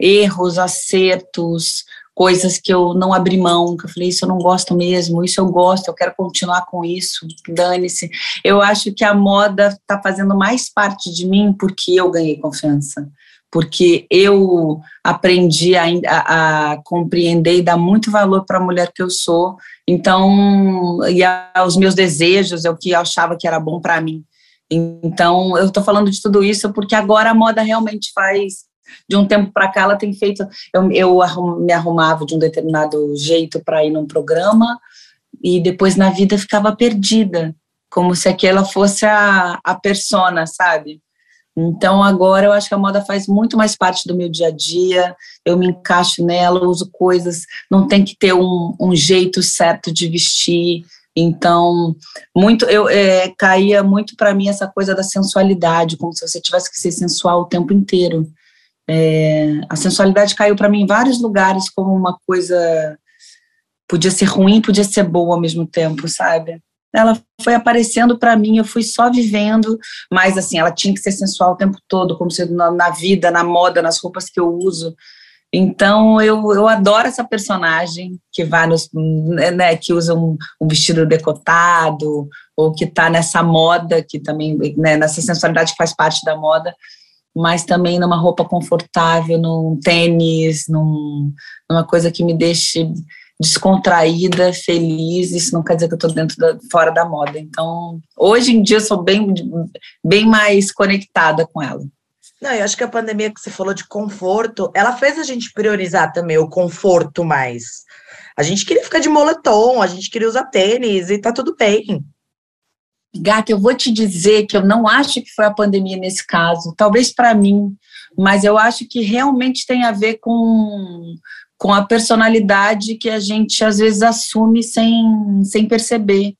Erros, acertos, coisas que eu não abri mão, que eu falei, isso eu não gosto mesmo, isso eu gosto, eu quero continuar com isso, dane-se. Eu acho que a moda está fazendo mais parte de mim porque eu ganhei confiança, porque eu aprendi a, a, a compreender e dar muito valor para a mulher que eu sou, então, e aos meus desejos, é o que eu achava que era bom para mim. Então, eu estou falando de tudo isso porque agora a moda realmente faz de um tempo para cá ela tem feito. Eu, eu me arrumava de um determinado jeito para ir num programa e depois na vida ficava perdida, como se aquela fosse a, a persona, sabe? Então agora eu acho que a moda faz muito mais parte do meu dia a dia, eu me encaixo nela, uso coisas, não tem que ter um, um jeito certo de vestir. Então, muito eu é, caía muito para mim essa coisa da sensualidade, como se você tivesse que ser sensual o tempo inteiro. É, a sensualidade caiu para mim em vários lugares como uma coisa podia ser ruim, podia ser boa ao mesmo tempo, sabe? Ela foi aparecendo para mim, eu fui só vivendo, mas assim, ela tinha que ser sensual o tempo todo, como sendo na, na vida, na moda, nas roupas que eu uso. Então eu, eu adoro essa personagem que vai nos, né, que usa um, um vestido decotado ou que está nessa moda que também né, nessa sensualidade que faz parte da moda mas também numa roupa confortável, num tênis, num, numa coisa que me deixe descontraída, feliz. Isso não quer dizer que eu estou dentro da, fora da moda. Então, hoje em dia eu sou bem, bem mais conectada com ela. Não, eu acho que a pandemia que você falou de conforto, ela fez a gente priorizar também o conforto mais. A gente queria ficar de moletom, a gente queria usar tênis e tá tudo bem. Gata, eu vou te dizer que eu não acho que foi a pandemia nesse caso, talvez para mim, mas eu acho que realmente tem a ver com, com a personalidade que a gente às vezes assume sem, sem perceber,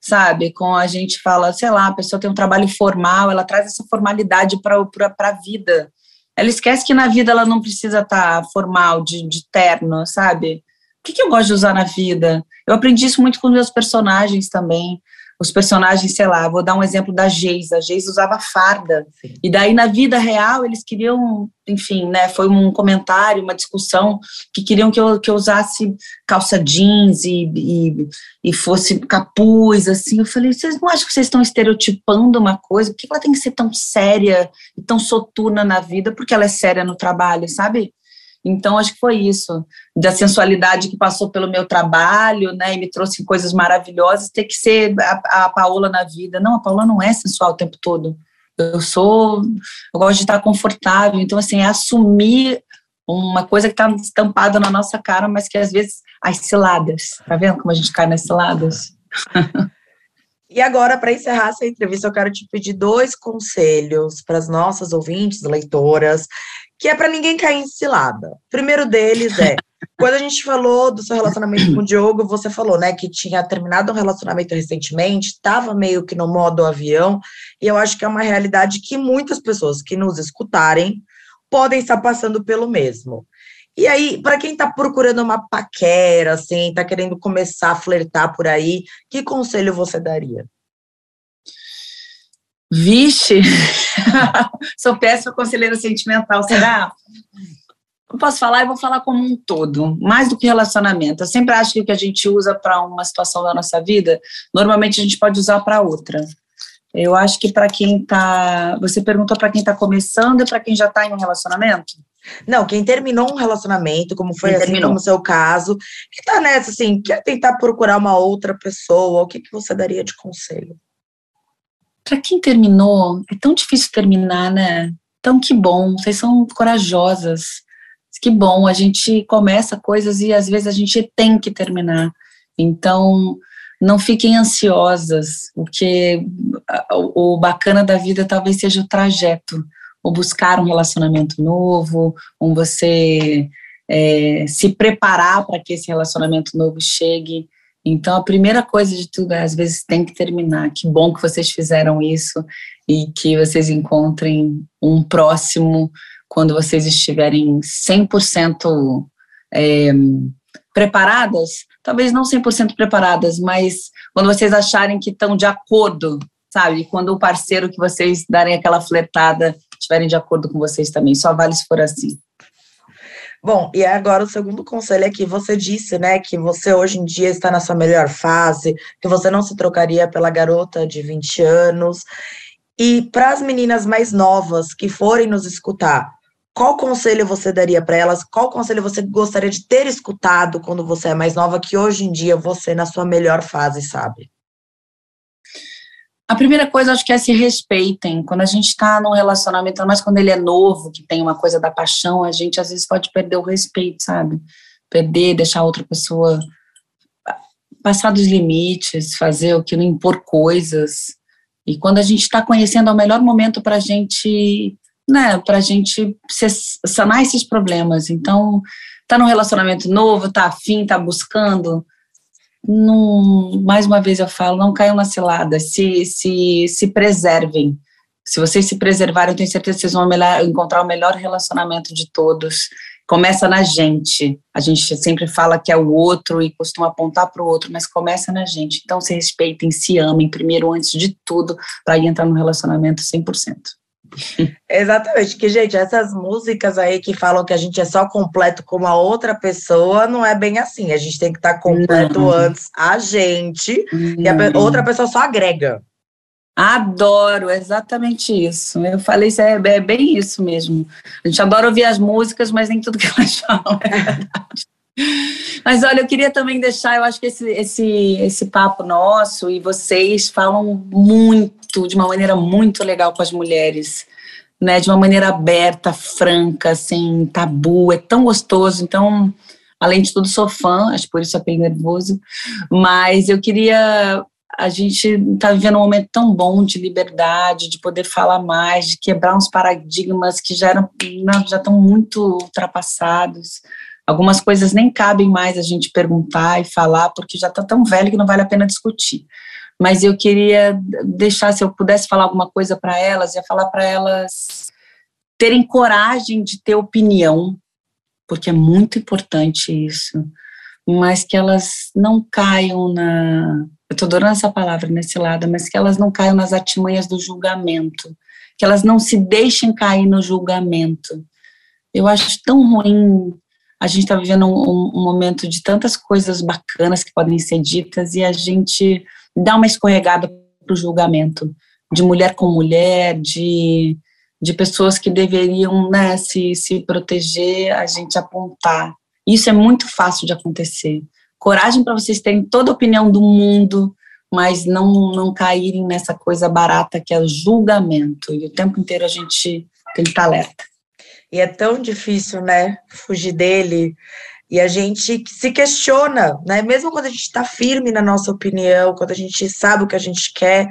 sabe? Com a gente fala, sei lá, a pessoa tem um trabalho formal, ela traz essa formalidade para a vida. Ela esquece que na vida ela não precisa estar tá formal, de, de terno, sabe? O que, que eu gosto de usar na vida? Eu aprendi isso muito com meus personagens também os personagens, sei lá, vou dar um exemplo da Geisa. A Geisa usava farda. Sim. E daí, na vida real, eles queriam, enfim, né? Foi um comentário, uma discussão, que queriam que eu, que eu usasse calça jeans e, e, e fosse capuz, assim. Eu falei, vocês não acham que vocês estão estereotipando uma coisa? Por que ela tem que ser tão séria e tão soturna na vida? Porque ela é séria no trabalho, sabe? Então, acho que foi isso, da sensualidade que passou pelo meu trabalho, né, e me trouxe coisas maravilhosas, ter que ser a, a Paola na vida. Não, a Paola não é sensual o tempo todo. Eu sou, eu gosto de estar confortável. Então, assim, é assumir uma coisa que está estampada na nossa cara, mas que às vezes, as ciladas, tá vendo como a gente cai nas ciladas? E agora, para encerrar essa entrevista, eu quero te pedir dois conselhos para as nossas ouvintes, leitoras, que é para ninguém cair em cilada. O primeiro deles é, quando a gente falou do seu relacionamento com o Diogo, você falou, né, que tinha terminado um relacionamento recentemente, estava meio que no modo avião, e eu acho que é uma realidade que muitas pessoas que nos escutarem podem estar passando pelo mesmo. E aí, para quem está procurando uma paquera, assim, está querendo começar a flertar por aí, que conselho você daria? Vixe, sou péssima conselheira sentimental, será? Eu posso falar, eu vou falar como um todo, mais do que relacionamento. Eu sempre acho que o que a gente usa para uma situação da nossa vida, normalmente a gente pode usar para outra. Eu acho que para quem está. Você perguntou para quem está começando e para quem já está em um relacionamento? Não, quem terminou um relacionamento, como foi quem assim, terminou. como seu caso, que tá nessa, assim, quer tentar procurar uma outra pessoa, o que, que você daria de conselho? Para quem terminou, é tão difícil terminar, né? Então, que bom, vocês são corajosas. Que bom, a gente começa coisas e às vezes a gente tem que terminar. Então, não fiquem ansiosas, porque o bacana da vida talvez seja o trajeto ou buscar um relacionamento novo, ou você é, se preparar para que esse relacionamento novo chegue. Então, a primeira coisa de tudo é, às vezes, tem que terminar. Que bom que vocês fizeram isso e que vocês encontrem um próximo quando vocês estiverem 100% é, preparadas. Talvez não 100% preparadas, mas quando vocês acharem que estão de acordo, sabe? Quando o parceiro que vocês darem aquela flertada estiverem de acordo com vocês também. Só vale se for assim. Bom, e agora o segundo conselho é que você disse, né, que você hoje em dia está na sua melhor fase, que você não se trocaria pela garota de 20 anos. E para as meninas mais novas que forem nos escutar, qual conselho você daria para elas? Qual conselho você gostaria de ter escutado quando você é mais nova, que hoje em dia você, na sua melhor fase, sabe? A primeira coisa, acho que é se respeitem. Quando a gente está num relacionamento, mas quando ele é novo, que tem uma coisa da paixão, a gente às vezes pode perder o respeito, sabe? Perder, deixar outra pessoa passar dos limites, fazer o que não impor coisas. E quando a gente está conhecendo, é o melhor momento para a gente, né, para a gente sanar esses problemas. Então, tá num relacionamento novo, tá afim, tá buscando, não, mais uma vez eu falo, não caiam na cilada, se, se, se preservem. Se vocês se preservarem, eu tenho certeza que vocês vão melhor, encontrar o melhor relacionamento de todos. Começa na gente. A gente sempre fala que é o outro e costuma apontar para o outro, mas começa na gente. Então se respeitem, se amem primeiro, antes de tudo, para entrar no relacionamento 100%. Exatamente, que gente, essas músicas aí que falam que a gente é só completo com uma outra pessoa, não é bem assim. A gente tem que estar tá completo não. antes a gente não. e a outra pessoa só agrega. Adoro, exatamente isso. Eu falei, isso é, é, bem isso mesmo. A gente adora ouvir as músicas, mas nem tudo que elas falam é verdade. Mas olha, eu queria também deixar, eu acho que esse, esse, esse papo nosso e vocês falam muito, de uma maneira muito legal com as mulheres, né? De uma maneira aberta, franca, sem tabu, é tão gostoso. Então, além de tudo, sou fã, acho por isso eu nervoso, mas eu queria. A gente está vivendo um momento tão bom de liberdade, de poder falar mais, de quebrar uns paradigmas que já, eram, já estão muito ultrapassados Algumas coisas nem cabem mais a gente perguntar e falar, porque já está tão velho que não vale a pena discutir. Mas eu queria deixar, se eu pudesse falar alguma coisa para elas, ia falar para elas terem coragem de ter opinião, porque é muito importante isso, mas que elas não caiam na. Eu estou adorando essa palavra nesse lado, mas que elas não caiam nas artimanhas do julgamento, que elas não se deixem cair no julgamento. Eu acho tão ruim a gente está vivendo um, um, momento de tantas coisas bacanas que podem ser ditas e a gente dá uma escorregada para o julgamento de mulher com mulher, de de pessoas que deveriam né, se, se proteger, a gente apontar. Isso é muito fácil de acontecer. Coragem para vocês terem toda a opinião do mundo, mas não, não caírem nessa coisa barata que é o julgamento. E o tempo inteiro a gente tem que estar alerta. E é tão difícil, né, fugir dele. E a gente se questiona, né? Mesmo quando a gente está firme na nossa opinião, quando a gente sabe o que a gente quer,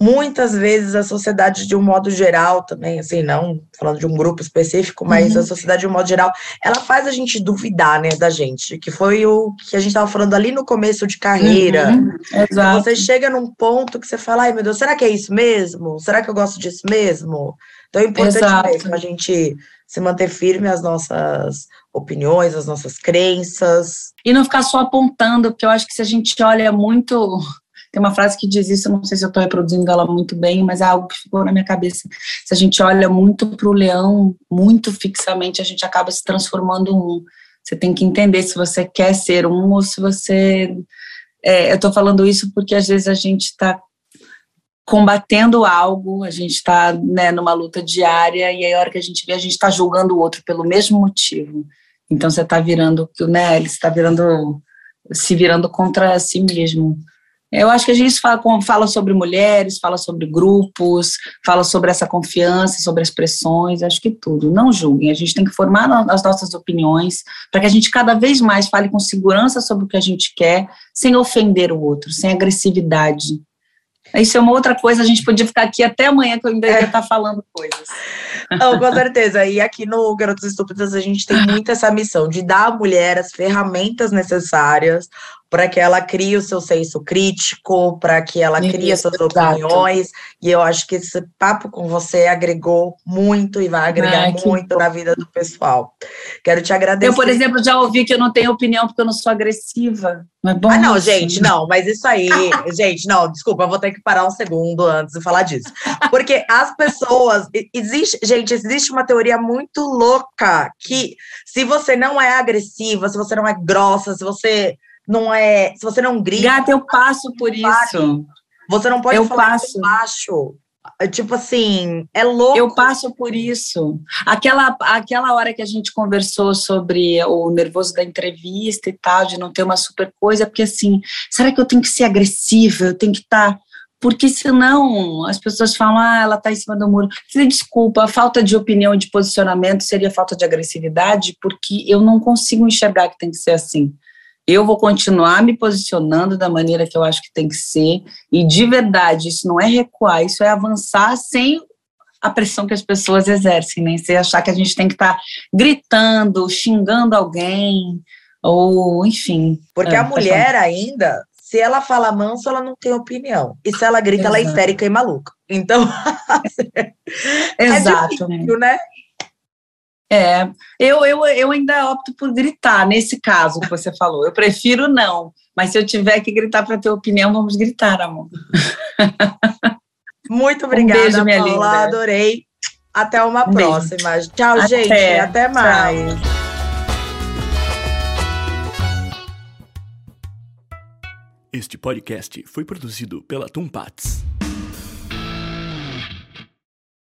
muitas vezes a sociedade de um modo geral também, assim, não falando de um grupo específico, mas uhum. a sociedade de um modo geral, ela faz a gente duvidar, né, da gente, que foi o que a gente estava falando ali no começo de carreira. Uhum. Exato. Você chega num ponto que você fala, ai meu Deus, será que é isso mesmo? Será que eu gosto disso mesmo? Então é importante Exato. mesmo a gente se manter firme às nossas opiniões, às nossas crenças. E não ficar só apontando, porque eu acho que se a gente olha muito tem uma frase que diz isso, não sei se eu estou reproduzindo ela muito bem, mas é algo que ficou na minha cabeça. Se a gente olha muito para o leão, muito fixamente, a gente acaba se transformando um. Você tem que entender se você quer ser um ou se você. É, eu estou falando isso porque às vezes a gente está combatendo algo, a gente está né, numa luta diária e aí a hora que a gente vê, a gente está julgando o outro pelo mesmo motivo. Então você está virando, né, ele está virando, se virando contra si mesmo. Eu acho que a gente fala, fala, sobre mulheres, fala sobre grupos, fala sobre essa confiança, sobre as pressões, acho que tudo. Não julguem, a gente tem que formar as nossas opiniões para que a gente cada vez mais fale com segurança sobre o que a gente quer, sem ofender o outro, sem agressividade. Isso é uma outra coisa, a gente podia ficar aqui até amanhã que eu ainda ia é. estar falando coisas. Não, com certeza. E aqui no Garotos Estúpidas a gente tem muito essa missão de dar à mulher as ferramentas necessárias para que ela crie o seu senso crítico, para que ela crie suas opiniões. E eu acho que esse papo com você agregou muito e vai agregar Ai, muito na vida do pessoal. Quero te agradecer. Eu, por exemplo, já ouvi que eu não tenho opinião porque eu não sou agressiva. Mas bom, ah, não, gente, não, mas isso aí, gente, não, desculpa, eu vou ter que parar um segundo antes de falar disso. Porque as pessoas, existe, gente, existe uma teoria muito louca que se você não é agressiva, se você não é grossa, se você não é. Se você não grita. Gata, eu passo por isso. Você não pode eu falar passo. baixo. É, tipo assim, é louco. Eu passo por isso. Aquela, aquela hora que a gente conversou sobre o nervoso da entrevista e tal, de não ter uma super coisa, porque assim, será que eu tenho que ser agressiva? Eu tenho que estar. Tá porque senão as pessoas falam, ah, ela está em cima do muro. Desculpa, a falta de opinião e de posicionamento seria falta de agressividade, porque eu não consigo enxergar que tem que ser assim. Eu vou continuar me posicionando da maneira que eu acho que tem que ser, e de verdade, isso não é recuar, isso é avançar sem a pressão que as pessoas exercem, nem né? Sem achar que a gente tem que estar tá gritando, xingando alguém, ou enfim. Porque é, a mulher ainda, se ela fala manso, ela não tem opinião. E se ela grita, Exato. ela é histérica e maluca. Então, é Exato. difícil, né? É, eu, eu, eu ainda opto por gritar, nesse caso que você falou. Eu prefiro não, mas se eu tiver que gritar para ter opinião, vamos gritar, amor. Muito obrigada, um beijo, minha Paula, linda. adorei. Até uma um próxima. Beijo. Tchau, até. gente. Até mais. Tchau. Este podcast foi produzido pela Tumpats.